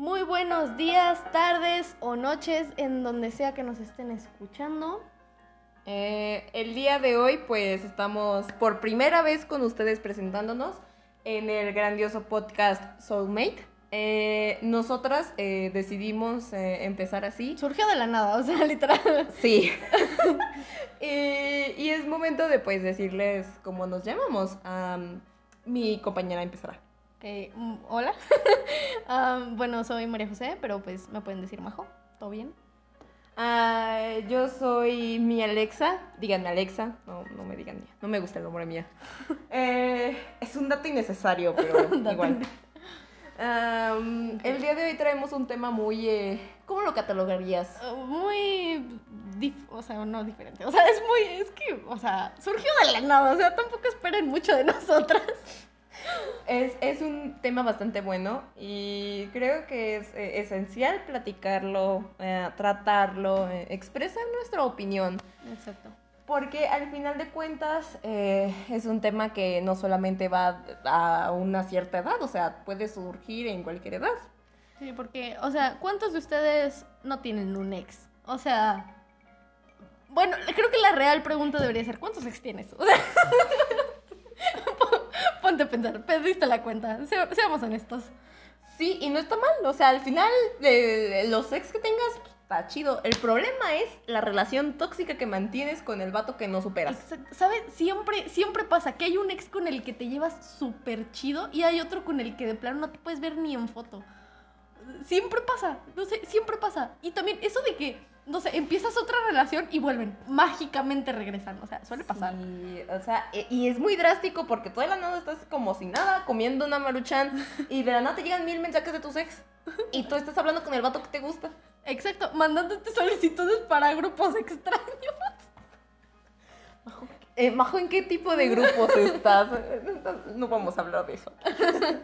Muy buenos días, tardes o noches en donde sea que nos estén escuchando. Eh, el día de hoy pues estamos por primera vez con ustedes presentándonos en el grandioso podcast Soulmate. Eh, nosotras eh, decidimos empezar así. Surgió de la nada, o sea, literal. Sí. y, es momento de pues decirles cómo nos llamamos. Am, mi compañera empezará. Eh, mm, hola. Bueno, soy María José, pero pues me pueden decir Majo. ¿Todo bien? Ah, yo soy mi Alexa. Díganme Alexa. No, no me digan mía. No me gusta el nombre mía. Eh, es un dato innecesario, pero igual. El día de hoy traemos un tema muy... eh, ¿Cómo lo catalogarías? Ah, muy. o sea, no diferente. O sea, es muy. Es que, o sea, surgió de la nada. O sea, tampoco esperen mucho de nosotras. Es, es un tema bastante bueno y creo que es eh, esencial platicarlo, eh, tratarlo, eh, expresar nuestra opinión. Exacto. Porque al final de cuentas es un tema que no solamente va a una cierta edad, o sea, puede surgir en cualquier edad. Sí, porque, o sea, ¿cuántos de ustedes no tienen un ex? O sea. Bueno, creo que la real pregunta debería ser: ¿cuántos ex tienes? O sea. Ponte a pensar, perdiste la cuenta. Se- seamos honestos. Sí, y no está mal, o sea, al final eh, los ex que tengas pues, está chido. El problema es la relación tóxica que mantienes con el vato que no superas. Exacto. ¿Sabes? Siempre, siempre pasa que hay un ex con el que te llevas súper chido y hay otro con el que de plano no te puedes ver ni en foto. Siempre pasa, no sé, siempre pasa. Y también eso de que, no sé, empiezas otra relación y vuelven, mágicamente regresan. O sea, suele pasar. Sí, o sea, e- y es muy drástico porque toda la nada estás como si nada, comiendo una maruchan y de la nada te llegan mil mensajes de tus ex y tú estás hablando con el vato que te gusta. Exacto, mandándote solicitudes para grupos extraños. Eh, Majo, ¿en qué tipo de grupos estás? No vamos a hablar de eso.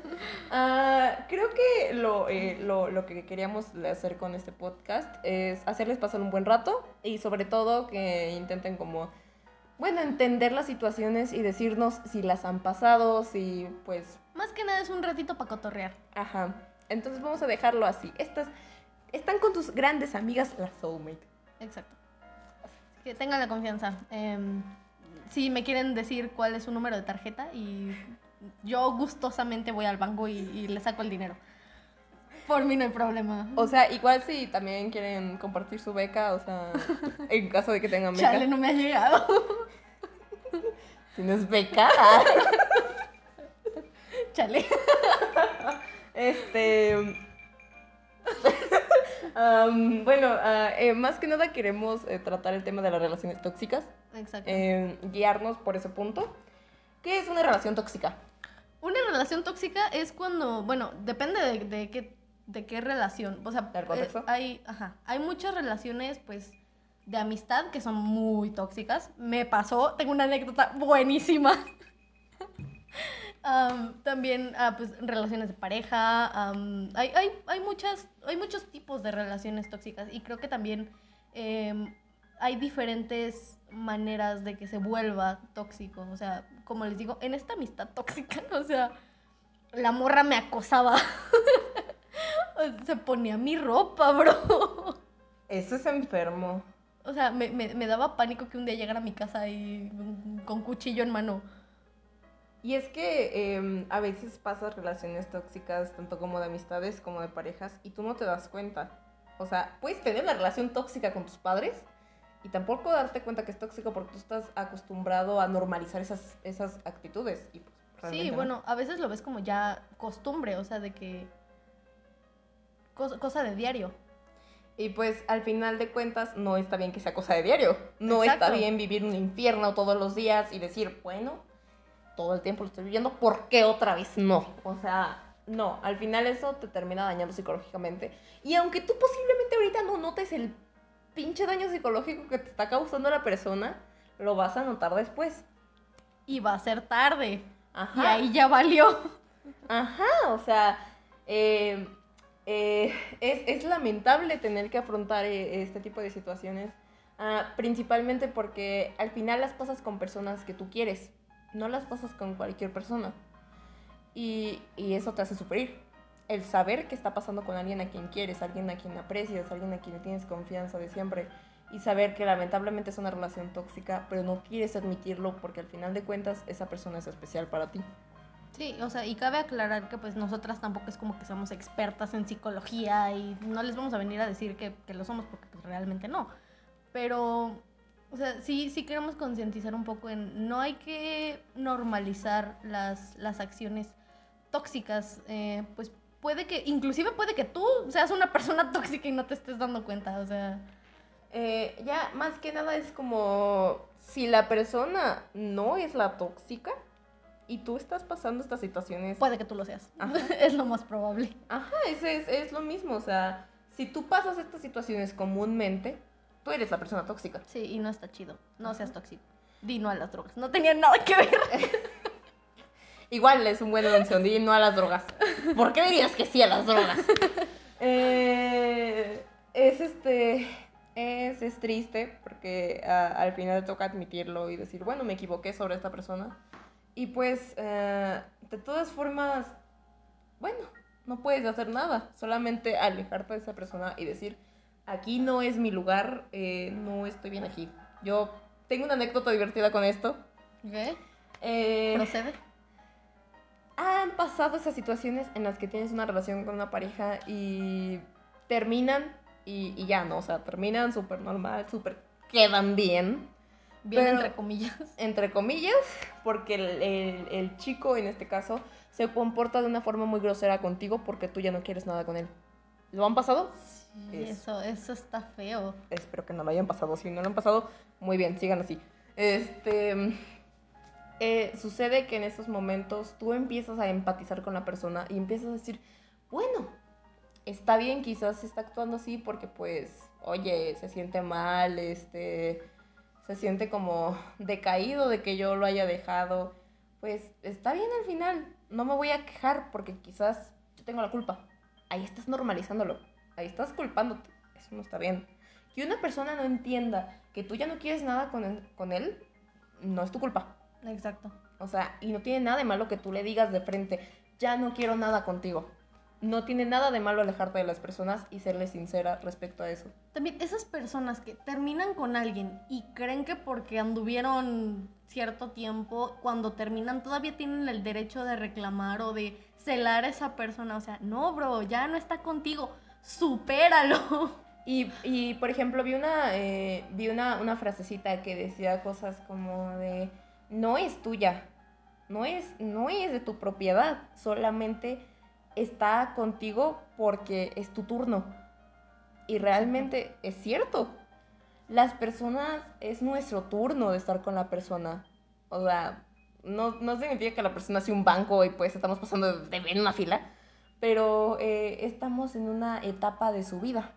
Ah, creo que lo, eh, lo, lo que queríamos hacer con este podcast es hacerles pasar un buen rato y sobre todo que intenten como, bueno, entender las situaciones y decirnos si las han pasado, si pues Más que nada es un ratito para cotorrear. Ajá. Entonces vamos a dejarlo así. Estas están con tus grandes amigas, la soulmate. Exacto. Que tengan la confianza. Em, si me quieren decir cuál es su número de tarjeta y yo gustosamente voy al banco y, y le saco el dinero. Por mí no hay problema. O sea, igual si también quieren compartir su beca, o sea, en caso de que tengan beca. Chale, no me ha llegado. ¿Tienes beca? Chale. este. Am, bueno, ah, eh, más que nada queremos eh, tratar el tema de las relaciones tóxicas, Exacto. eh, guiarnos por ese punto. ¿Qué es una relación tóxica? Una relación tóxica es cuando, bueno, depende de, de qué, de qué relación. O sea, eh, hay, ajá, hay muchas relaciones, pues, de amistad que son muy tóxicas. Me pasó, tengo una anécdota buenísima. Am, también, ah, pues, relaciones de pareja. hay, hay, hay, muchas, hay muchos tipos de relaciones tóxicas y creo que también em, hay diferentes maneras de que se vuelva tóxico. O sea, como les digo, en esta amistad tóxica, o sea, la morra me acosaba. se ponía mi ropa, bro. Eso es enfermo. O sea, me, me- me daba pánico que un día llegara a mi casa y con cuchillo en mano. Y es que em, a veces pasas relaciones tóxicas, tanto como de amistades como de parejas, y tú no te das cuenta. O sea, puedes tener una relación tóxica con tus padres y tampoco darte cuenta que es tóxico porque tú estás acostumbrado a normalizar esas, esas actitudes. Y pues, Sí, no. bueno, a veces lo ves como ya costumbre, o sea, de que... Cosa, cosa de diario. Y pues al final de cuentas no está bien que sea cosa de diario. No está bien vivir un infierno todos los días y decir, bueno, todo el tiempo lo estoy viviendo, ¿por qué otra vez no? O sea, no, al final eso te termina dañando psicológicamente. Y aunque tú posiblemente ahorita no notes el pinche daño psicológico que te está causando la persona, lo vas a notar después. Y va a ser tarde. Ajá. Y ahí ya valió. Ajá, o sea, eh, eh, es, es lamentable tener que afrontar eh, este tipo de situaciones, ah, principalmente porque al final las pasas con personas que tú quieres, no las pasas con cualquier persona. Y, y eso te hace sufrir. el saber qué está pasando con alguien a quien quieres, alguien a quien aprecias, alguien a quien tienes confianza de siempre y saber que lamentablemente es una relación tóxica, pero no quieres admitirlo porque al final de cuentas esa persona es especial para ti. Sí, o sea, y cabe aclarar que pues nosotras tampoco es como que seamos expertas en psicología y no les vamos a venir a decir que, que lo somos porque pues realmente no. Pero, o sea, sí, sí queremos concientizar un poco en no hay que normalizar las, las acciones tóxicas, eh, pues puede que, inclusive puede que tú seas una persona tóxica y no te estés dando cuenta, o sea... Eh, ya, más que nada es como si la persona no es la tóxica y tú estás pasando estas situaciones. Puede que tú lo seas. es lo más probable. Ajá, es, es, es lo mismo. O sea, si tú pasas estas situaciones comúnmente, tú eres la persona tóxica. Sí, y no está chido. No seas tóxico. Di no a las drogas. No tenía nada que ver. Igual es un buen anuncio, di no a las drogas. ¿Por qué dirías que sí a las drogas? eh, es este es, es triste porque uh, al final toca admitirlo y decir, bueno, me equivoqué sobre esta persona. Y pues, uh, de todas formas, bueno, no puedes hacer nada, solamente alejarte de esa persona y decir, aquí no es mi lugar, eh, no estoy bien aquí. Yo tengo una anécdota divertida con esto. ¿Qué? Eh, ¿Procede? Han pasado esas situaciones en las que tienes una relación con una pareja y terminan y, y ya no, o sea, terminan súper normal, súper quedan bien. Bien pero, entre comillas. Entre comillas, porque el, el, el, chico en este caso se comporta de una forma muy grosera contigo porque tú ya no quieres nada con él. ¿Lo han pasado? Sí, es, eso, eso está feo. Espero que no lo hayan pasado. Si no lo han pasado, muy bien, sigan así. Este. Eh, sucede que en esos momentos tú empiezas a empatizar con la persona y empiezas a decir, bueno, está bien, quizás está actuando así porque pues, oye, se siente mal, este, se siente como decaído de que yo lo haya dejado. Pues está bien al final, no me voy a quejar porque quizás yo tengo la culpa. Ahí estás normalizándolo, ahí estás culpándote, eso no está bien. Que una persona no entienda que tú ya no quieres nada con él, con él no es tu culpa. Exacto. O sea, y no tiene nada de malo que tú le digas de frente, ya no quiero nada contigo no tiene nada de malo alejarte de las personas y serle sincera respecto a eso. También esas personas que terminan con alguien y creen que porque anduvieron cierto tiempo, cuando terminan todavía tienen el derecho de reclamar o de celar a esa persona. O sea, no, bro, ya no está contigo, supéralo. Y, y por ejemplo, vi, una, eh, vi una, una frasecita que decía cosas como de, no es tuya, no es, no es de tu propiedad, solamente está contigo porque es tu turno. Y realmente es cierto. Las personas, es nuestro turno de estar con la persona. O sea, no, no significa que la persona sea un banco y pues estamos pasando de, en una fila, pero eh, estamos en una etapa de su vida.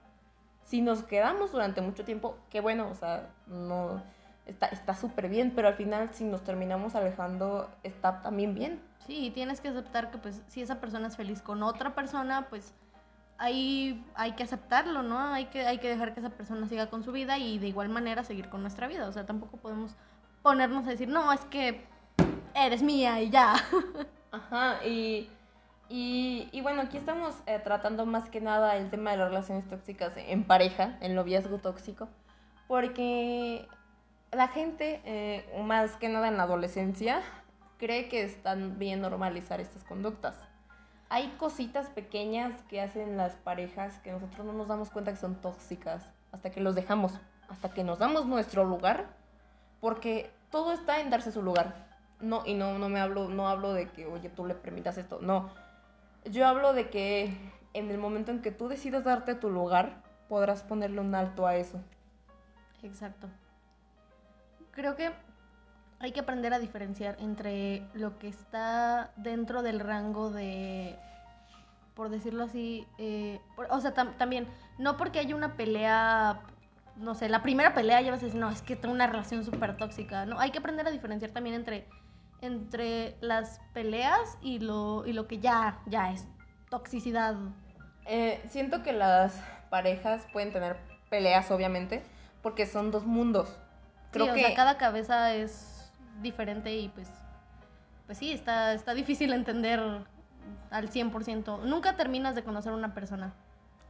Si nos quedamos durante mucho tiempo, qué bueno, o sea, no está súper bien, pero al final si nos terminamos alejando, está también bien. Sí, tienes que aceptar que pues si esa persona es feliz con otra persona, pues ahí hay que aceptarlo, ¿no? Hay que, hay que dejar que esa persona siga con su vida y de igual manera seguir con nuestra vida. O sea, tampoco podemos ponernos a decir, no, es que eres mía y ya. Ajá, y, y, y bueno, aquí estamos eh, tratando más que nada el tema de las relaciones tóxicas en pareja, el noviazgo tóxico, porque la gente, eh, más que nada en la adolescencia, cree que están bien normalizar estas conductas. Hay cositas pequeñas que hacen las parejas que nosotros no nos damos cuenta que son tóxicas hasta que los dejamos, hasta que nos damos nuestro lugar, porque todo está en darse su lugar. No, y no, no me hablo, no hablo de que, oye, tú le permitas esto, no. Yo hablo de que en el momento en que tú decidas darte tu lugar, podrás ponerle un alto a eso. Exacto. Creo que hay que aprender a diferenciar entre lo que está dentro del rango de, por decirlo así, eh, o sea, tam, también, no porque haya una pelea, no sé, la primera pelea ya vas a decir, no, es que tengo una relación súper tóxica, ¿no? Hay que aprender a diferenciar también entre, entre las peleas y lo, y lo que ya, ya es toxicidad. Eh, siento que las parejas pueden tener peleas, obviamente, porque son dos mundos. Creo sí, o que... sea, cada cabeza es diferente y pues, pues sí, está, está difícil entender al 100%. Nunca terminas de conocer a una persona.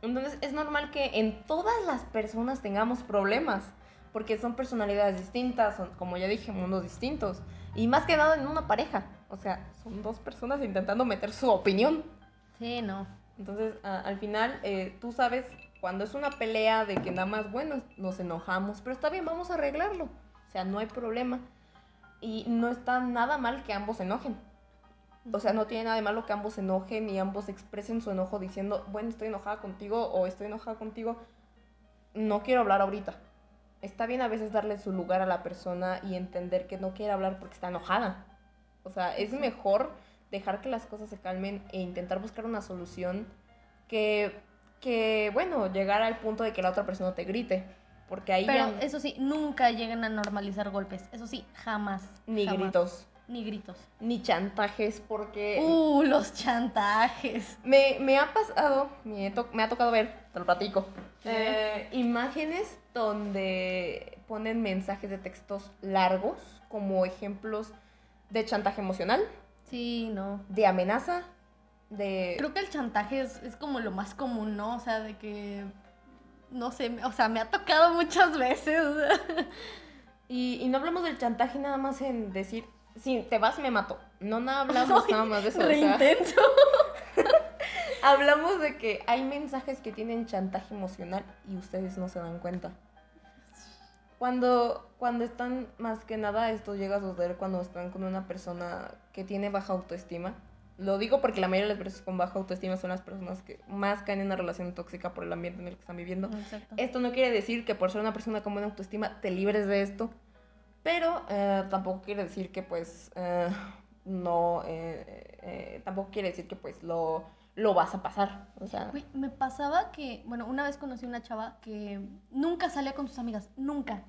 Entonces es normal que en todas las personas tengamos problemas, porque son personalidades distintas, son, como ya dije, mundos distintos. Y más que nada en una pareja. O sea, son dos personas intentando meter su opinión. Sí, no. Entonces, a- al final, eh, tú sabes, cuando es una pelea de que nada más, bueno, nos enojamos, pero está bien, vamos a arreglarlo. O sea, no hay problema. Y no está nada mal que ambos se enojen. O sea, no tiene nada de malo que ambos se enojen y ambos expresen su enojo diciendo, bueno, estoy enojada contigo o estoy enojada contigo. No quiero hablar ahorita. Está bien a veces darle su lugar a la persona y entender que no quiere hablar porque está enojada. O sea, es mejor dejar que las cosas se calmen e intentar buscar una solución que, que bueno, llegar al punto de que la otra persona te grite. Porque ahí Pero ya eso sí, nunca lleguen a normalizar golpes. Eso sí, jamás. ni jamás. gritos, Ni gritos. ni chantajes, porque Uh, los chantajes. me, me ha pasado, me, to- me ha tocado ver, te lo platico, eh, imágenes donde ponen mensajes de textos largos como ejemplos de chantaje emocional, Sí, no. de amenaza, de... Creo que el chantaje es, es como lo más común, ¿no? O sea, de que. No sé, o sea, me ha tocado muchas veces. Y, y no hablamos del chantaje nada más en decir, si te vas me mato. No nada hablamos nada más de eso. o Re sea, hablamos de que hay mensajes que tienen chantaje emocional y ustedes no se dan cuenta. Cuando, cuando están, más que nada, esto llega a suceder cuando están con una persona que tiene baja autoestima. Lo digo porque la mayoría de las personas con baja autoestima son las personas que más caen en una relación tóxica por el ambiente en el que están viviendo. Exacto. Esto no quiere decir que por ser una persona con buena autoestima te libres de esto, pero eh, tampoco quiere decir que pues eh, no, eh, tampoco quiere decir que pues lo, lo vas a pasar. O sea, me pasaba que, bueno, una vez conocí una chava que nunca salía con sus amigas, nunca.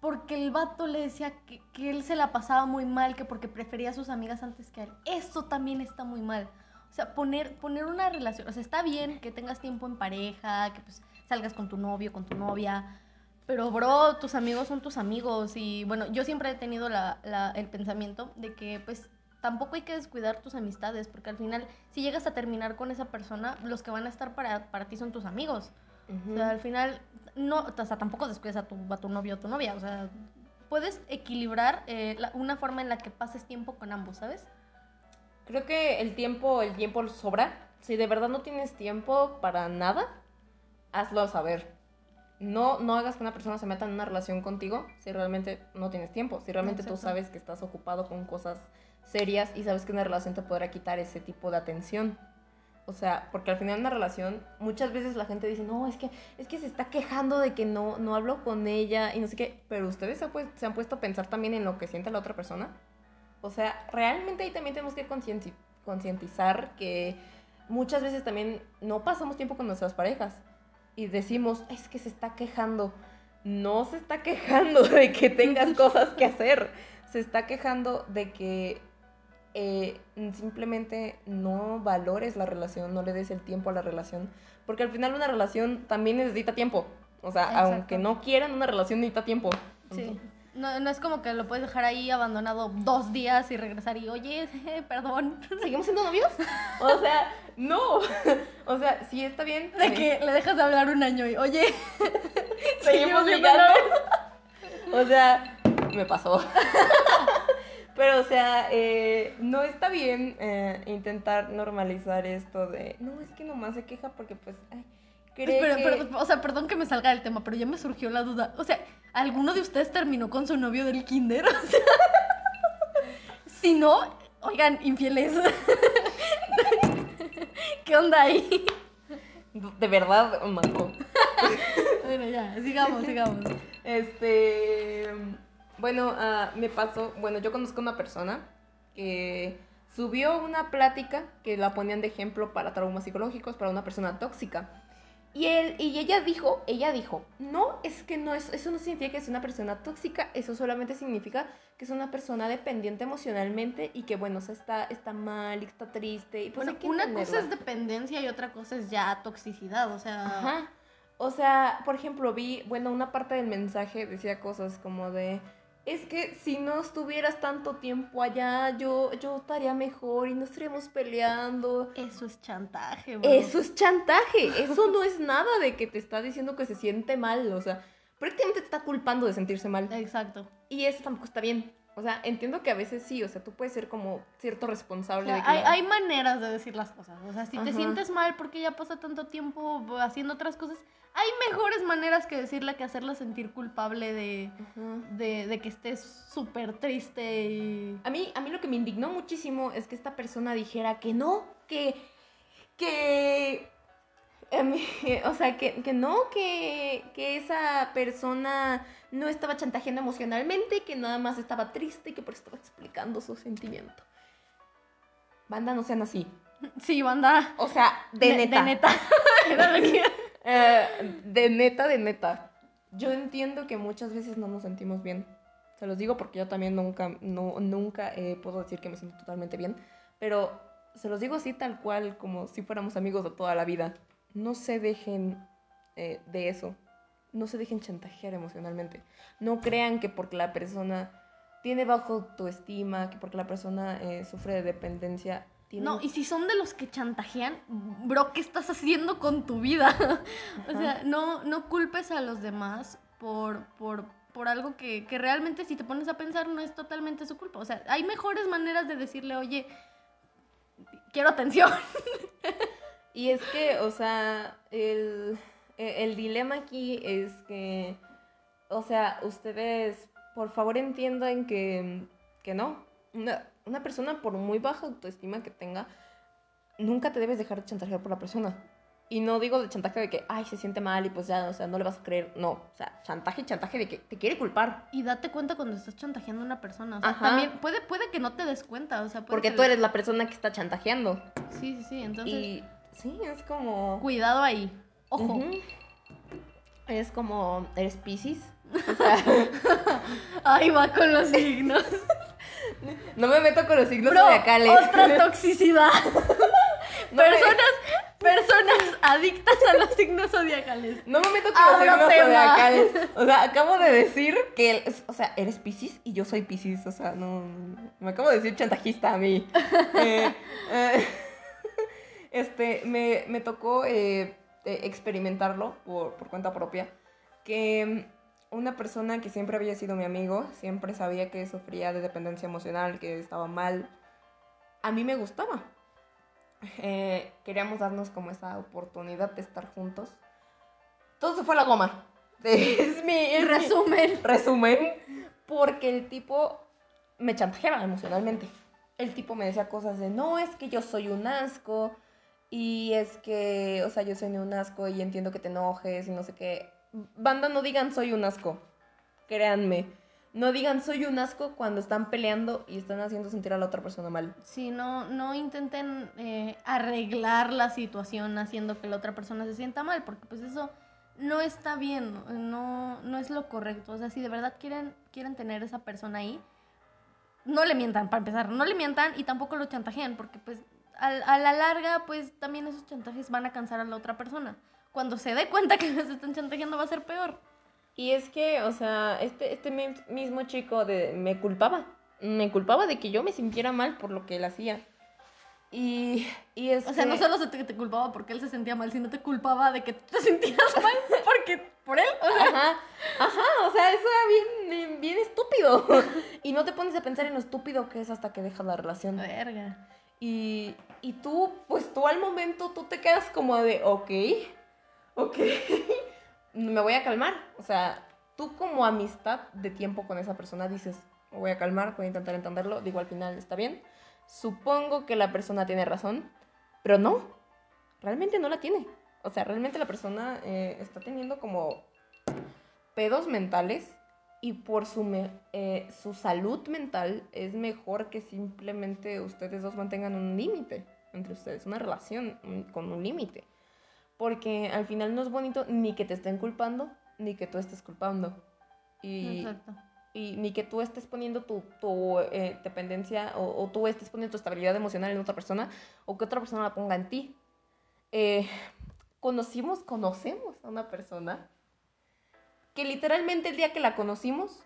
Porque el vato le decía que, que él se la pasaba muy mal, que porque prefería a sus amigas antes que a él. Eso también está muy mal. O sea, poner, poner una relación, o sea, está bien que tengas tiempo en pareja, que pues salgas con tu novio, con tu novia, pero bro, tus amigos son tus amigos y bueno, yo siempre he tenido la- la- el pensamiento de que pues tampoco hay que descuidar tus amistades, porque al final si llegas a terminar con esa persona, los que van a estar para, para ti son tus amigos. O sea, al final, no, o sea, tampoco descuides a tu, a tu novio o tu novia. O sea, puedes equilibrar eh, la- una forma en la que pases tiempo con ambos, ¿sabes? creo que el tiempo, el tiempo sobra. Si de verdad no tienes tiempo para nada, hazlo saber. No, no hagas que una persona se meta en una relación contigo si realmente no tienes tiempo. Si realmente tú sabes que estás ocupado con cosas serias y sabes que una relación te podrá quitar ese tipo de atención. O sea, porque al final de una relación, muchas veces la gente dice, no, es que, es que se está quejando de que no, no hablo con ella y no sé qué. Pero ustedes se, pues- se han puesto a pensar también en lo que siente la otra persona. O sea, realmente ahí también tenemos que concienti- concientizar que muchas veces también no pasamos tiempo con nuestras parejas y decimos, es que se está quejando. No se está quejando de que tengas cosas que hacer. Se está quejando de que eh, simplemente no valores la relación, no le des el tiempo a la relación. Porque al final una relación también necesita tiempo. O sea, Exacto. aunque no quieran, una relación necesita tiempo. Sí. No, no es como que lo puedes dejar ahí abandonado dos días y regresar y, oye, perdón. ¿Seguimos siendo novios? O sea, no. O sea, sí está bien. De sí. que le dejas de hablar un año y, oye, seguimos siendo ligando. O sea, me pasó. Pero, o sea, eh, no está bien eh, intentar normalizar esto de, no, es que nomás se queja porque, pues, ay, cree Espera, que... perdón, o sea, perdón que me salga del tema, pero ya me surgió la duda. O sea, ¿alguno de ustedes terminó con su novio del kinder? O sea, si no, oigan, infieles. ¿Qué onda ahí? De verdad, Marco. Bueno, ya, sigamos, sigamos. Este, bueno, ah, me pasó, bueno, yo conozco una persona que subió una plática que la ponían de ejemplo para traumas psicológicos para una persona tóxica. Y él y ella dijo, ella dijo, "No, es que no es eso no significa que es una persona tóxica, eso solamente significa que es una persona dependiente emocionalmente y que bueno, o sea, está está mal, y está triste y pues Bueno, una cosa entenderla". es dependencia y otra cosa es ya toxicidad, o sea... Ajá. O sea, por ejemplo, vi, bueno, una parte del mensaje decía cosas como de, es que si no estuvieras tanto tiempo allá, yo, yo estaría mejor y no estaríamos peleando. Eso es chantaje, bro. Eso es chantaje. Eso no es nada de que te está diciendo que se siente mal. O sea, prácticamente te está culpando de sentirse mal. Exacto. Y eso tampoco está bien. O sea, entiendo que a veces sí, o sea, tú puedes ser como cierto O responsable sea, de que... hay, la- hay maneras de decir las cosas. O sea, si te sientes mal porque ya pasa tanto tiempo haciendo otras cosas, hay mejores maneras que decirle que hacerla sentir culpable de, de que estés súper triste y... A mí, a mí lo que me indignó muchísimo es que esta persona dijera que no, que. que. Em, o sea, que, que no, que, que esa persona no estaba chantajeando emocionalmente, que nada más estaba triste y que por eso estaba explicando su sentimiento. Banda, no sean así. Sí, banda. O sea, de neta. De neta. Era lo que- Eh, de neta, de neta. Yo entiendo que muchas veces no nos sentimos bien. Se los digo porque yo también nunca, no, nunca eh, puedo decir que me siento totalmente bien. Pero se los digo así tal cual, como si fuéramos amigos de toda la vida. No se dejen eh, de eso. No se dejen chantajear emocionalmente. No crean que porque la persona tiene bajo autoestima, que porque la persona eh, sufre de dependencia, tiene... No, y si son de los que chantajean, bro, ¿qué estás haciendo con tu vida? o sea, no, no culpes a los demás por, por, por algo que, que realmente si te pones a pensar no es totalmente su culpa. O sea, hay mejores maneras de decirle, oye, quiero atención. Y es que, o sea, el, e- el dilema aquí es que, o sea, ustedes, por favor entiendan que, que no. Una, una persona, por muy baja autoestima que tenga, nunca te debes dejar de chantajear por la persona. Y no digo de chantaje de que, ay, se siente mal y pues ya, o sea, no le vas a creer. No, o sea, chantaje, chantaje de que te quiere culpar. Y date cuenta cuando estás chantajeando a una persona. O sea, Ajá. también puede, puede que no te des cuenta. O sea, puede Porque que tú eres la persona que está chantajeando. Sí, sí, sí. Entonces, Y sí, es como... cuidado ahí. Ojo. Es como, eres Pisces. Ahí va con los signos. No me meto con los signos Bro, zodiacales. otra toxicidad. No me- personas, personas adictas a los signos zodiacales. No me meto con los signos zodiacales. O sea, acabo de decir que, o sea, eres Pisces y yo soy Pisces. O sea, no. Me acabo de decir chantajista a mí. Eh, eh, este, me, me tocó eh, eh, experimentarlo por, por cuenta propia. Que mm, una persona que siempre había sido mi amigo, siempre sabía que sufría de dependencia emocional, que estaba mal, a mí me gustaba. Eh, queríamos darnos como esa oportunidad de estar juntos. Todo se fue a la goma. Es mi, es mi Resumen. resumen. Porque el tipo me chantajeaba emocionalmente. El tipo me decía cosas de, no, es que yo soy un asco. Y es que, o sea, yo soy un asco y entiendo que te enojes y no sé qué. Banda, no digan soy un asco. Créanme. No digan soy un asco cuando están peleando y están haciendo sentir a la otra persona mal. Sí, no, no intenten eh, arreglar la situación haciendo que la otra persona se sienta mal, porque pues eso no está bien, no, no es lo correcto. O sea, si de verdad quieren, quieren tener esa persona ahí, no le mientan, para empezar, no le mientan y tampoco lo chantajean, porque pues al- a, la larga, pues también esos chantajes van a cansar a la otra persona. Cuando se dé cuenta que les están chantajeando va a ser peor. Y es que, o sea, este, este mi- mismo chico de, me culpaba. Me culpaba de que yo me sintiera mal por lo que él hacía. Y, y es O sea, que- no solo se te, te culpaba porque él se sentía mal, sino te culpaba de que tú te sentías mal porque por él. O sea, Ajá, ajá, o sea, eso era bien, bien estúpido. Y no te pones a pensar en lo estúpido que es hasta que dejas la relación. verga. Y, y tú, pues tú al momento, tú te quedas como de, ok, ok, me voy a calmar. O sea, tú como amistad de tiempo con esa persona dices, me voy a calmar, voy a intentar entenderlo, digo al final está bien. Supongo que la persona tiene razón, pero no, realmente no la tiene. O sea, realmente la persona eh, está teniendo como pedos mentales y por su, me- eh, su salud mental es mejor que simplemente ustedes dos mantengan un límite entre ustedes, una relación con un límite. Porque al final no es bonito ni que te estén culpando, ni que tú estés culpando. Y, Exacto. y ni que tú estés poniendo tu, tu, eh, dependencia o, o tú estés poniendo tu estabilidad emocional en otra persona o que otra persona la ponga en ti. Eh, conocimos, conocemos a una persona que literalmente el día que la conocimos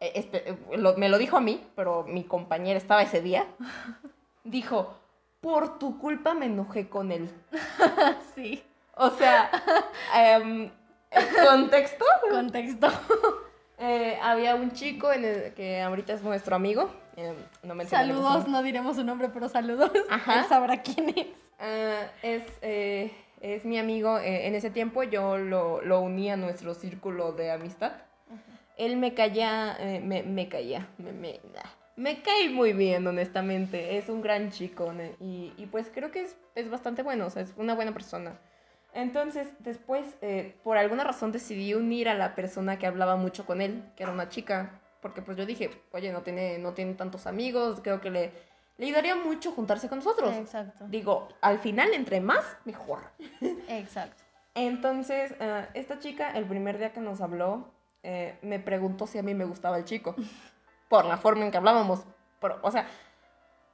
eh, este, eh, lo- me lo dijo a mí, pero mi compañera estaba ese día, dijo, por tu culpa me enojé con él. Sí, O sea, em, el contexto, contexto. eh, había un chico en el, que ahorita es nuestro amigo, em, no Saludos, no diremos su nombre, pero saludos. Ajá. Él sabrá quién es. Ah, es, eh, es mi amigo. eh, en ese tiempo yo lo, lo uní a nuestro círculo de amistad. Él me caía, eh, me, me caía, me, me, ah, me cae muy bien, honestamente. Es un gran chico y, y pues creo que es, es bastante bueno, o sea, es una buena persona. Entonces, después, eh, por alguna razón decidí unir a la persona que hablaba mucho con él, que era una chica, porque pues yo dije, oye, no tiene, no tiene tantos amigos, creo que le, le ayudaría mucho juntarse con nosotros. Exacto. Digo, al final, entre más, mejor. Exacto. Entonces, eh, esta chica, el primer día que nos habló, eh, me preguntó si a mí me gustaba el chico. Por la forma en que hablábamos. Pero, o sea,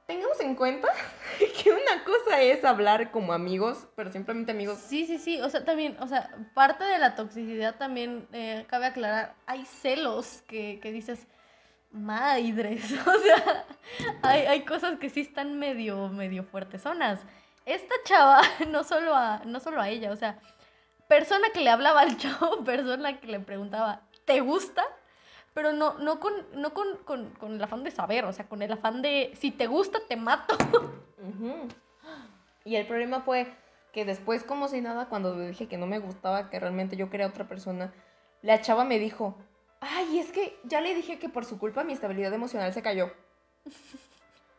tengamos en cuenta que una cosa es hablar como amigos, pero simplemente amigos. Sí, sí, sí. O sea, también, o sea, parte de la toxicidad también, eh, cabe aclarar, hay celos que, que dices, madres. O sea, hay, hay cosas que sí están medio, medio fuertesonas. Esta chava, no solo a, no solo a ella, o sea, persona que le hablaba al chavo, persona que le preguntaba, ¿te gusta? Pero no, no, con, no con, con, con el afán de saber, o sea, con el afán de, si te gusta, te mato. Y el problema fue que después, como si nada, cuando dije que no me gustaba, que realmente yo quería otra persona, la chava me dijo, ay, es que ya le dije que por su culpa mi estabilidad emocional se cayó.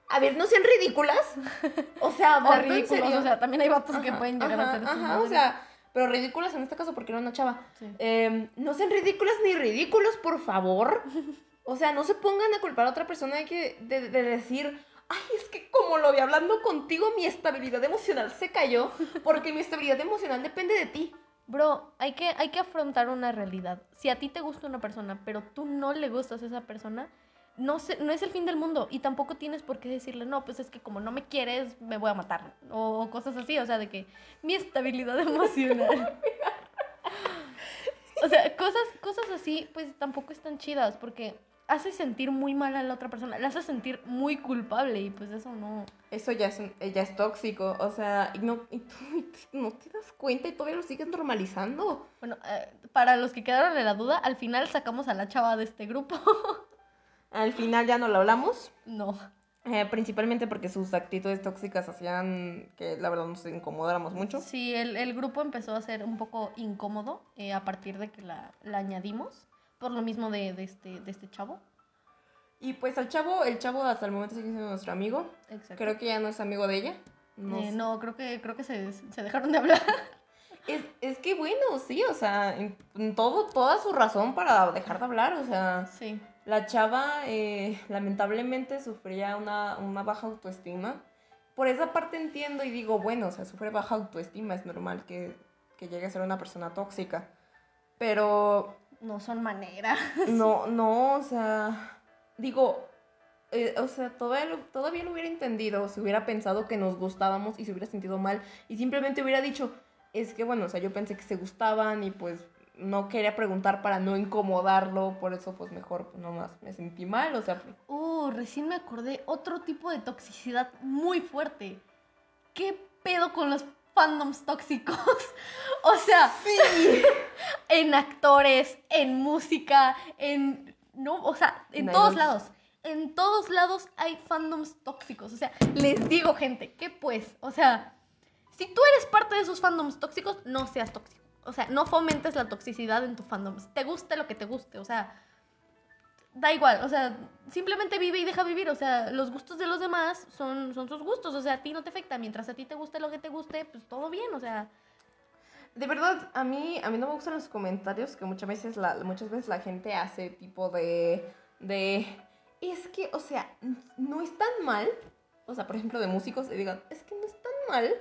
A ver, no sean ridículas. O sea, serio. o sea, también hay vatos que pueden llegar ajá, a ser Ajá, o sea, pero ridículas en este caso porque era una chava. Sí. Eh, no sean ridículas ni ridículos, por favor. O sea, no se pongan a culpar a otra persona de, que, de, de decir, ay, es que como lo vi hablando contigo, mi estabilidad emocional se cayó, porque mi estabilidad emocional depende de ti. Bro, hay que, hay que afrontar una realidad. Si a ti te gusta una persona, pero tú no le gustas a esa persona, no, se- no es el fin del mundo. Y tampoco tienes por qué decirle, no, pues es que como no me quieres, me voy a matar. O, o cosas así, o sea, de que mi estabilidad emocional. o sea, cosas, cosas así, pues tampoco están chidas, porque hace sentir muy mal a la otra persona, la hace sentir muy culpable, y pues eso no. Eso ya es, eh, ya es tóxico, o sea, y no, y tú no te das cuenta y todavía lo sigues normalizando. Bueno, eh, para los que quedaron en la duda, al final sacamos a la chava de este grupo. Al final ya no lo hablamos, no. eh, principalmente porque sus actitudes tóxicas hacían que la verdad nos incomodáramos mucho. Sí, el, el grupo empezó a ser un poco incómodo eh, a partir de que la, la añadimos, por lo mismo de, de este, de este chavo. Y pues al chavo, el chavo hasta el momento sigue siendo nuestro amigo. Exacto. Creo que ya no es amigo de ella. No Eh, no, creo que, creo que se, se dejaron de hablar. Es, es que bueno, sí, o sea, en, en todo, toda su razón para dejar de hablar, o sea, Sí. la chava eh, lamentablemente sufría una, una baja autoestima. Por esa parte entiendo y digo, bueno, o sea, sufre baja autoestima, es normal que, que llegue a ser una persona tóxica. Pero No son maneras. no, no, o sea, digo, eh, o sea, todavía lo, todavía lo hubiera entendido, si hubiera pensado que nos gustábamos y se hubiera sentido mal y simplemente hubiera dicho, es que bueno, o sea, yo pensé que se gustaban y pues no quería preguntar para no incomodarlo, por eso pues mejor pues, nomás me sentí mal, o sea, Uh, recién me acordé otro tipo de toxicidad muy fuerte. ¿Qué pedo con los fandoms tóxicos? o sea, en actores, en música, en no, o sea, en todos lados. En todos lados hay fandoms tóxicos. O sea, les digo, gente, ¿qué pues? O sea, si tú eres parte de esos fandoms tóxicos, no seas tóxico. O sea, no fomentes la toxicidad en tu fandom. Te guste lo que te guste. O sea, da igual. O sea, simplemente vive y deja vivir. O sea, los gustos de los demás son, son sus gustos. O sea, a ti no te afecta. Mientras a ti te guste lo que te guste, pues todo bien. O sea, de verdad, a mí, a mí no me gustan los comentarios que muchas veces la, muchas veces la gente hace tipo de, de, es que, o sea, no es tan mal, o sea, por ejemplo, de músicos, y digan, es que no es tan mal,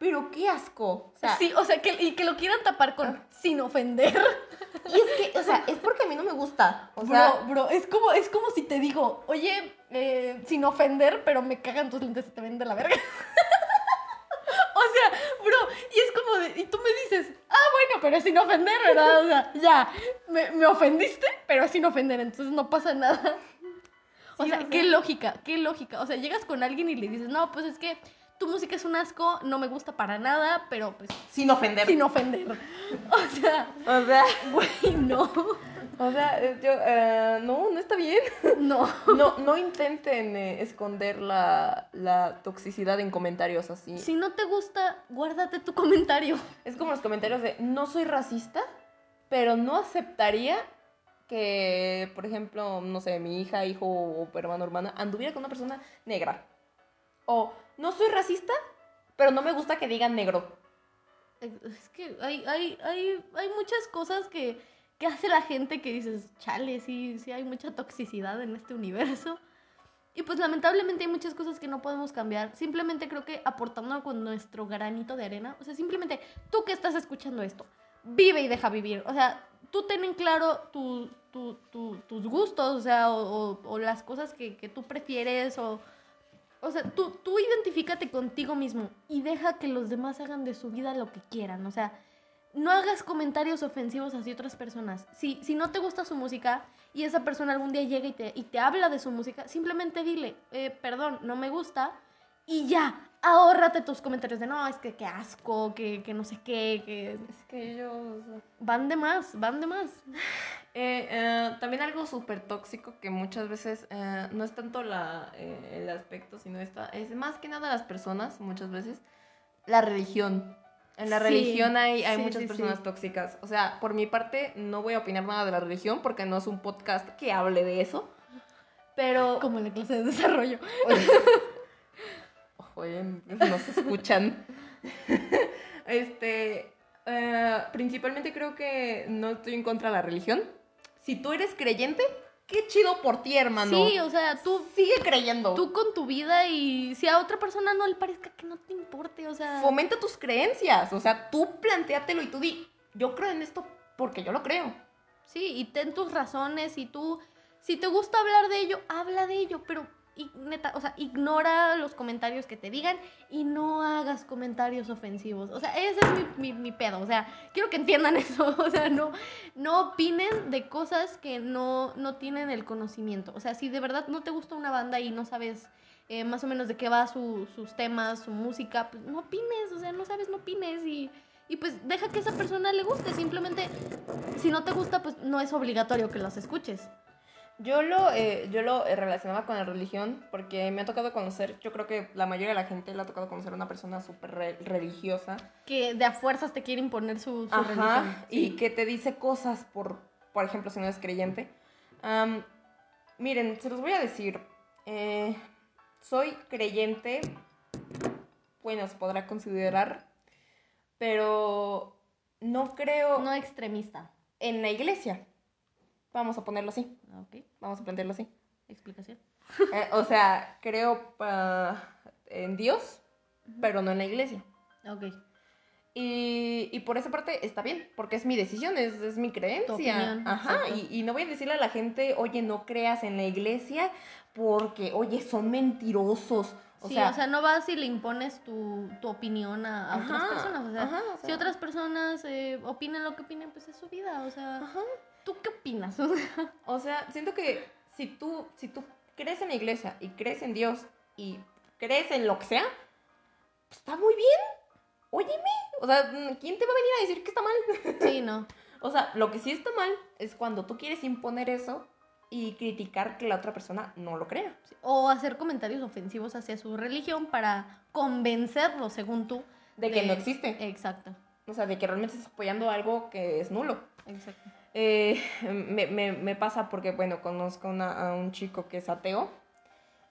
pero qué asco, o sea, sí, o sea, que, y que lo quieran tapar con sin ofender. y es que, o sea, es porque a mí no me gusta, o sea, bro, bro, es como, es como si te digo, oye, eh, sin ofender, pero me cagan tus lentes y te ven de la verga. o sea, bro, y es como de, y tú me dices, ah, bueno, pero es sin ofender, ¿verdad? O sea, ya, me, me ofendiste, pero es sin ofender, entonces no pasa nada. O Sí, sea, o sea- qué lógica, qué lógica. O sea, llegas con alguien y le dices, no, pues es que tu música es un asco, no me gusta para nada, pero pues Sin ofender. sin ofender. O sea, O sea, güey, no. o sea, yo, eh, no, no está bien. No. No, no intenten eh, esconder la, la toxicidad en comentarios así. Si no te gusta, guárdate tu comentario. Es como los comentarios de no soy racista, pero no aceptaría que, por ejemplo, no sé, mi hija, hijo o hermano, hermana anduviera con una persona negra. O no soy racista, pero no me gusta que digan negro. Es que hay, hay, hay, hay muchas cosas que, que hace la gente que dices, chale, sí, sí hay mucha toxicidad en este universo. Y pues lamentablemente hay muchas cosas que no podemos cambiar. Simplemente creo que aportando con nuestro granito de arena. O sea, simplemente tú que estás escuchando esto, vive y deja vivir. O sea, tú ten en claro tu- tu- tu- tus gustos, o sea, o, o- o las cosas que, que tú prefieres, o... O sea, tú, tú identifícate contigo mismo y deja que los demás hagan de su vida lo que quieran. O sea, no hagas comentarios ofensivos hacia otras personas. Si, si no te gusta su música y esa persona algún día llega y te, y te habla de su música, simplemente dile, eh, perdón, no me gusta. Y ya, ahórrate tus comentarios de no, es que qué asco, que, que no sé qué, que Es que ellos... van de más, van de más. Eh, eh, también algo súper tóxico que muchas veces eh, no es tanto la, el aspecto, sino esta, es más que nada las personas, muchas veces, la religión. En la Sí, religión hay, hay sí, muchas sí, personas tóxicas. O sea, por mi parte, no voy a opinar nada de la religión porque no es un podcast que hable de eso. Pero... Como en la clase de desarrollo. Oye, nos escuchan. este, eh, principalmente creo que no estoy en contra de la religión. Si tú eres creyente, qué chido por ti, hermano. Sí, o sea, tú, Sigue creyendo. tú con tu vida y si a otra persona no le parezca que no te importe, o sea... Fomenta tus creencias. O sea, tú planteátelo y tú di, yo creo en esto porque yo lo creo. Sí, y ten tus razones y tú, si te gusta hablar de ello, habla de ello, pero neta, o sea, ignora los comentarios que te digan y no hagas comentarios ofensivos. O sea, ese es mi pedo. O sea, quiero que entiendan eso. O sea, no, no opinen de cosas que no, no tienen el conocimiento. O sea, si de verdad no te gusta una banda y no sabes eh, más o menos de qué va su- sus temas, su música, pues no opines. O sea, no sabes, no opines y... Y pues deja que esa persona le guste, simplemente si no te gusta, pues no es obligatorio que los escuches. Yo lo, eh, yo lo eh, relacionaba con la religión porque me ha tocado conocer, yo creo que la mayoría de la gente le ha tocado conocer a una persona súper re- religiosa. Que de a fuerzas te quiere imponer su, su Ajá, religión. y Sí. que te dice cosas por, por ejemplo, si no eres creyente. Miren, se los voy a decir. eh, soy creyente, bueno, se podrá considerar, pero no creo No extremista. en la iglesia. Vamos a ponerlo así, vamos a plantearlo así. explicación. Eh, o sea, creo ah, en Dios, pero no en la iglesia. Ok. Y, y por esa parte está bien, porque es mi decisión, es, es mi creencia. opinión, Ajá, y, y no voy a decirle a la gente, oye, no creas en la iglesia porque, oye, son mentirosos. O sí, sea, o sea, no vas y le impones tu, tu opinión a, a otras Ajá, personas. O sea, ajá, o si otras personas eh, opinen lo que opinen, pues es su vida. O sea, ajá. ¿Tú qué opinas? O sea, siento que si tú, si tú crees en la iglesia y crees en Dios y crees en lo que sea, pues está muy bien. Óyeme. O sea, ¿quién te va a venir a decir que está mal? sí, no. O sea, lo que sí está mal es cuando tú quieres imponer eso y criticar que la otra persona no lo crea. Sí, O hacer comentarios ofensivos hacia su religión para convencerlo, según tú. De que no existe. Exacto, O sea, de que realmente estás apoyando algo que es nulo. exacto. Eh, me, me- pasa porque, bueno, conozco a un chico que es ateo.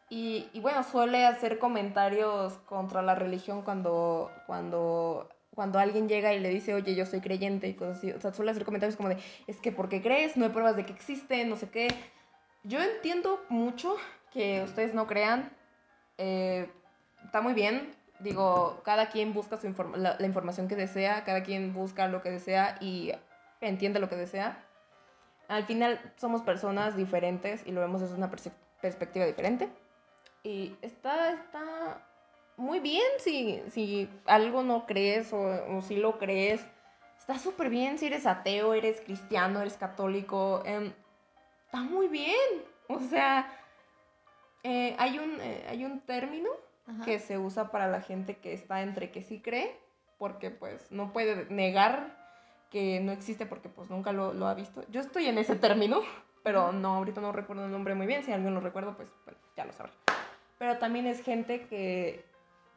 Y, y, bueno, suele hacer comentarios contra la religión cuando, cuando, cuando alguien llega y le dice, oye, yo soy creyente y cosas así. O sea, suele hacer comentarios como de, es que ¿por qué crees? No hay pruebas de que existe, no sé qué. Yo entiendo mucho que ustedes no crean. Eh, está muy bien. Digo, cada quien busca su inform- la información que desea, cada quien busca lo que desea y entiende lo que desea. Al final somos personas diferentes y lo vemos desde una perse- perspectiva diferente. Y está, está muy bien si, si algo no crees o, o si lo crees. está súper bien si eres ateo, eres cristiano, eres católico. em, está muy bien. O sea, eh, hay, un, eh, hay un término Ajá. que se usa para la gente que está entre que sí cree, porque pues no puede negar que no existe porque pues nunca lo, ha visto. Yo estoy en ese término, pero no, ahorita no recuerdo el nombre muy bien. Si alguien lo recuerda, pues bueno, ya lo sabrá. Pero también es gente que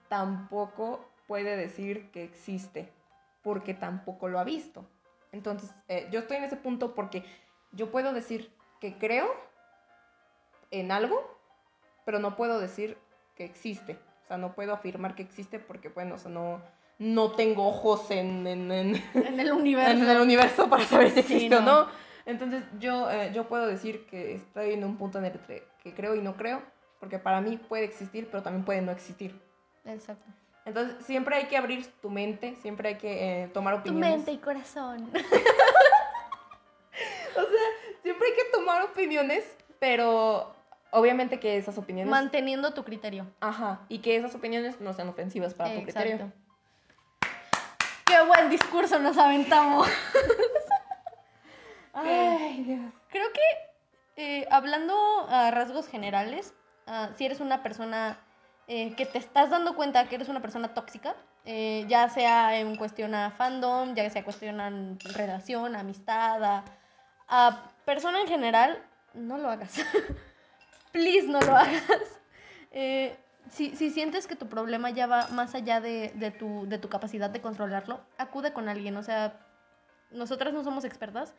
tampoco puede decir que existe porque tampoco lo ha visto. Entonces, eh, yo estoy en ese punto porque yo puedo decir que creo en algo, pero no puedo decir que existe. O sea, no puedo afirmar que existe porque, bueno, o sea, no, no tengo ojos en, en, en- En el universo. en el universo para saber si Sí, existe o no. no. Entonces, yo, eh, yo puedo decir que estoy en un punto en el que creo y no creo, porque para mí puede existir, pero también puede no existir. Exacto. Entonces, siempre hay que abrir tu mente, siempre hay que eh, tomar Tu opiniones. mente y corazón. Siempre hay que tomar opiniones, pero obviamente que esas opiniones... Manteniendo tu criterio. Ajá, y que esas opiniones no sean ofensivas para tu criterio. Qué buen discurso nos aventamos. Ay, Dios. Creo que eh, hablando a rasgos generales, ah, si eres una persona eh, que te estás dando cuenta que eres una persona tóxica, eh, ya sea en cuestión a fandom, ya sea cuestión a relación, amistad, a, a persona en general, no lo hagas. Please no lo hagas. Eh, si, si sientes que tu problema ya va más allá de, de tu, de tu capacidad de controlarlo, acude con alguien. O sea, nosotras no somos expertas,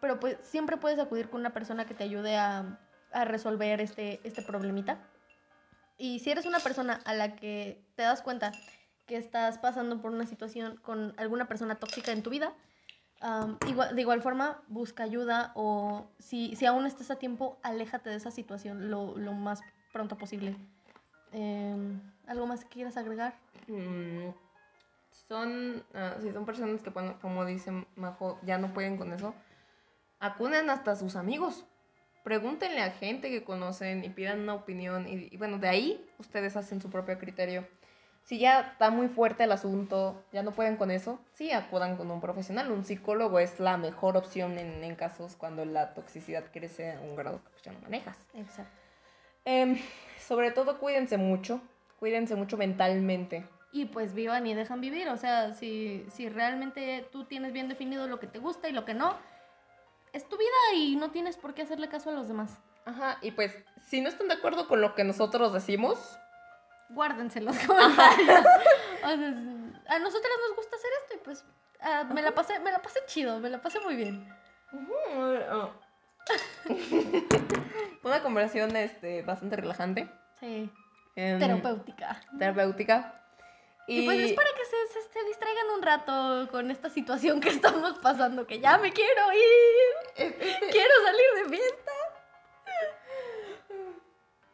pero pues siempre puedes acudir con una persona que te ayude a, a resolver este, este problemita. Y si eres una persona a la que te das cuenta que estás pasando por una situación con alguna persona tóxica en tu vida, am, igual, de igual forma busca ayuda o si, si aún estás a tiempo, aléjate de esa situación lo, lo más pronto posible. Em, ¿Algo más que quieras agregar? Mm, son, ah, si son personas que, bueno, como dice Majo, ya no pueden con eso, acuden hasta sus amigos. Pregúntenle a gente que conocen y pidan una opinión. Y, y bueno, de ahí ustedes hacen su propio criterio. Si ya está muy fuerte el asunto, ya no pueden con eso, sí acudan con un profesional. Un psicólogo es la mejor opción en, en casos cuando la toxicidad crece a un grado que pues, ya no manejas. Exacto. Em, sobre todo, cuídense mucho. Cuídense mucho mentalmente. Y pues vivan y dejan vivir. O sea, si, si realmente tú tienes bien definido lo que te gusta y lo que no, es tu vida y no tienes por qué hacerle caso a los demás. Ajá, y pues, si no están de acuerdo con lo que nosotros decimos, Guárdense los comentarios. O sea, a nosotras nos gusta hacer esto y pues ah, me, la pasé, me la pasé chido, me la pasé muy bien. una conversación este, bastante relajante, Sí, em, terapéutica. terapéutica. Y, pues es para que se, se- se distraigan un rato con esta situación que estamos pasando, que ya me quiero ir. Este- Quiero salir de fiesta.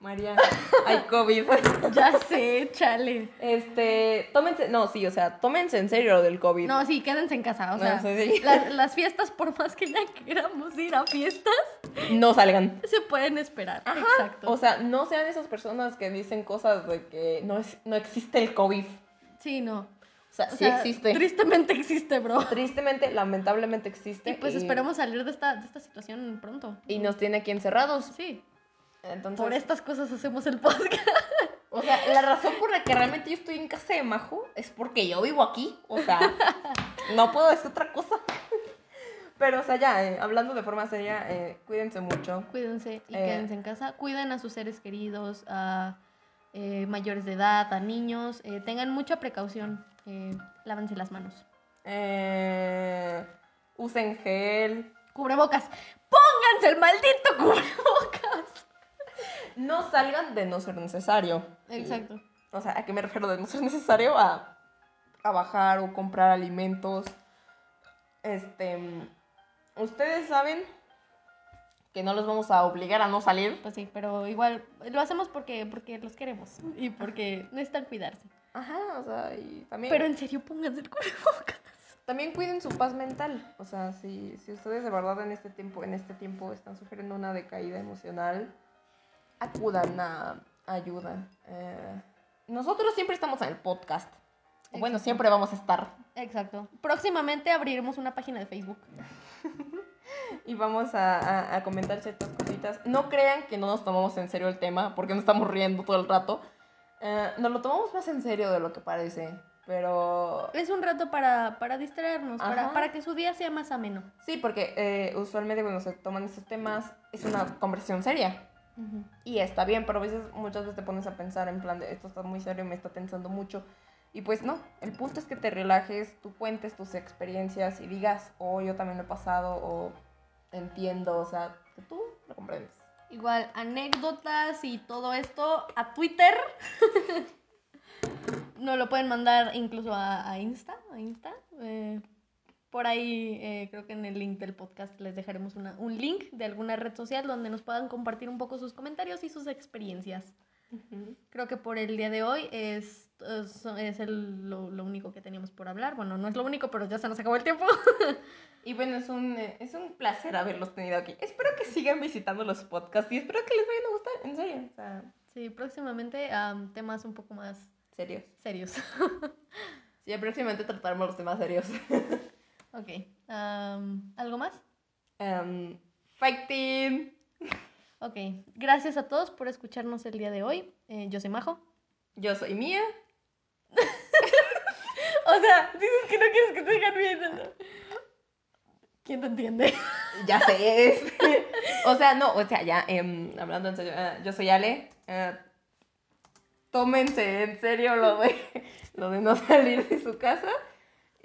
María, hay COVID. Ya sé, chale. Este, tómense, no, sí, o sea, tómense en serio lo del COVID. No, sí, quédense en casa. O No, sea, sí, las, las fiestas, por más que ya queramos ir a fiestas, No salgan. se pueden esperar. Ajá. Exacto. O sea, no sean esas personas que dicen cosas de que no, es, no existe el COVID. sí, no. O sea, O sí sea, existe. Tristemente existe, bro. Tristemente, lamentablemente existe. Y pues esperemos salir de esta, de esta situación pronto. Y nos tiene aquí encerrados. Sí. Entonces, Por estas cosas hacemos el podcast. o sea, la razón por la que realmente yo estoy en casa de Majo es porque yo vivo aquí. O sea, no puedo decir otra cosa. Pero, o sea, ya, eh, hablando de forma seria, eh, cuídense mucho. Cuídense y Eh. quédense en casa. Cuiden a sus seres queridos, a mayores de edad, a niños. tengan mucha precaución. lávense las manos. Eh, usen gel. Cubrebocas. Pónganse el maldito cubrebocas. No salgan de no ser necesario. Exacto. O sea, ¿a qué me refiero de no ser necesario? A, a bajar o comprar alimentos. Este. Ustedes saben que no los vamos a obligar a no salir. Pues sí, pero igual lo hacemos porque, porque los queremos y porque necesitan cuidarse. Ajá, o sea, y también. Pero en serio, pónganse el cubrebocas. También cuiden su paz mental. O sea, si, si ustedes de verdad en este tiempo, en este tiempo están sufriendo una decaída emocional, acudan a ayuda. Eh, nosotros siempre estamos en el podcast. O Bueno, Exacto. siempre vamos a estar. Exacto. Próximamente abriremos una página de Facebook. y vamos a, a, a, comentar ciertas cositas. No crean que no nos tomamos en serio el tema, porque nos estamos riendo todo el rato. Eh, nos lo tomamos más en serio de lo que parece, pero... Es un rato para, para distraernos, para, para, que su día sea más ameno. Sí, porque eh, usualmente cuando se toman estos temas es una conversación seria. Y está bien, pero a veces, muchas veces te pones a pensar en plan de esto está muy serio, me está tensando mucho. Y pues no, el punto es que te relajes, tú cuentes tus experiencias y digas, oh, yo también lo he pasado, o entiendo, o sea, que tú lo comprendes. Igual, anécdotas y todo esto a Twitter. no lo pueden mandar incluso a, Insta, a Insta. Eh, por ahí eh, creo que en el link del podcast les dejaremos un link de alguna red social donde nos puedan compartir un poco sus comentarios y sus experiencias. Creo que por el día de hoy es, es, lo, lo, único que teníamos por hablar. Bueno, no es lo único, pero ya se nos acabó el tiempo. y bueno, es un, es un placer haberlos tenido aquí. Espero que sigan visitando los podcasts y espero que les vayan a gustar, en serio. O sea, sí, próximamente temas un poco más serios. Serios. sí, próximamente trataremos los temas serios. Ok. ¿Algo más? Um, fighting. Ok. Gracias a todos por escucharnos el día de hoy. Eh, yo soy Majo. Yo soy Mía. o sea, dices que no quieres que te digan bien. ¿Quién te entiende? ya sé. Es. o sea, no, o sea, ya, em, hablando en serio, eh, yo soy Ale. Eh, tómense en serio lo de, lo de no salir de su casa.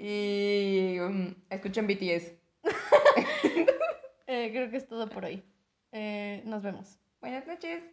Y um, escuchen BTS. eh, creo que es todo por hoy. Eh, nos vemos. Buenas noches.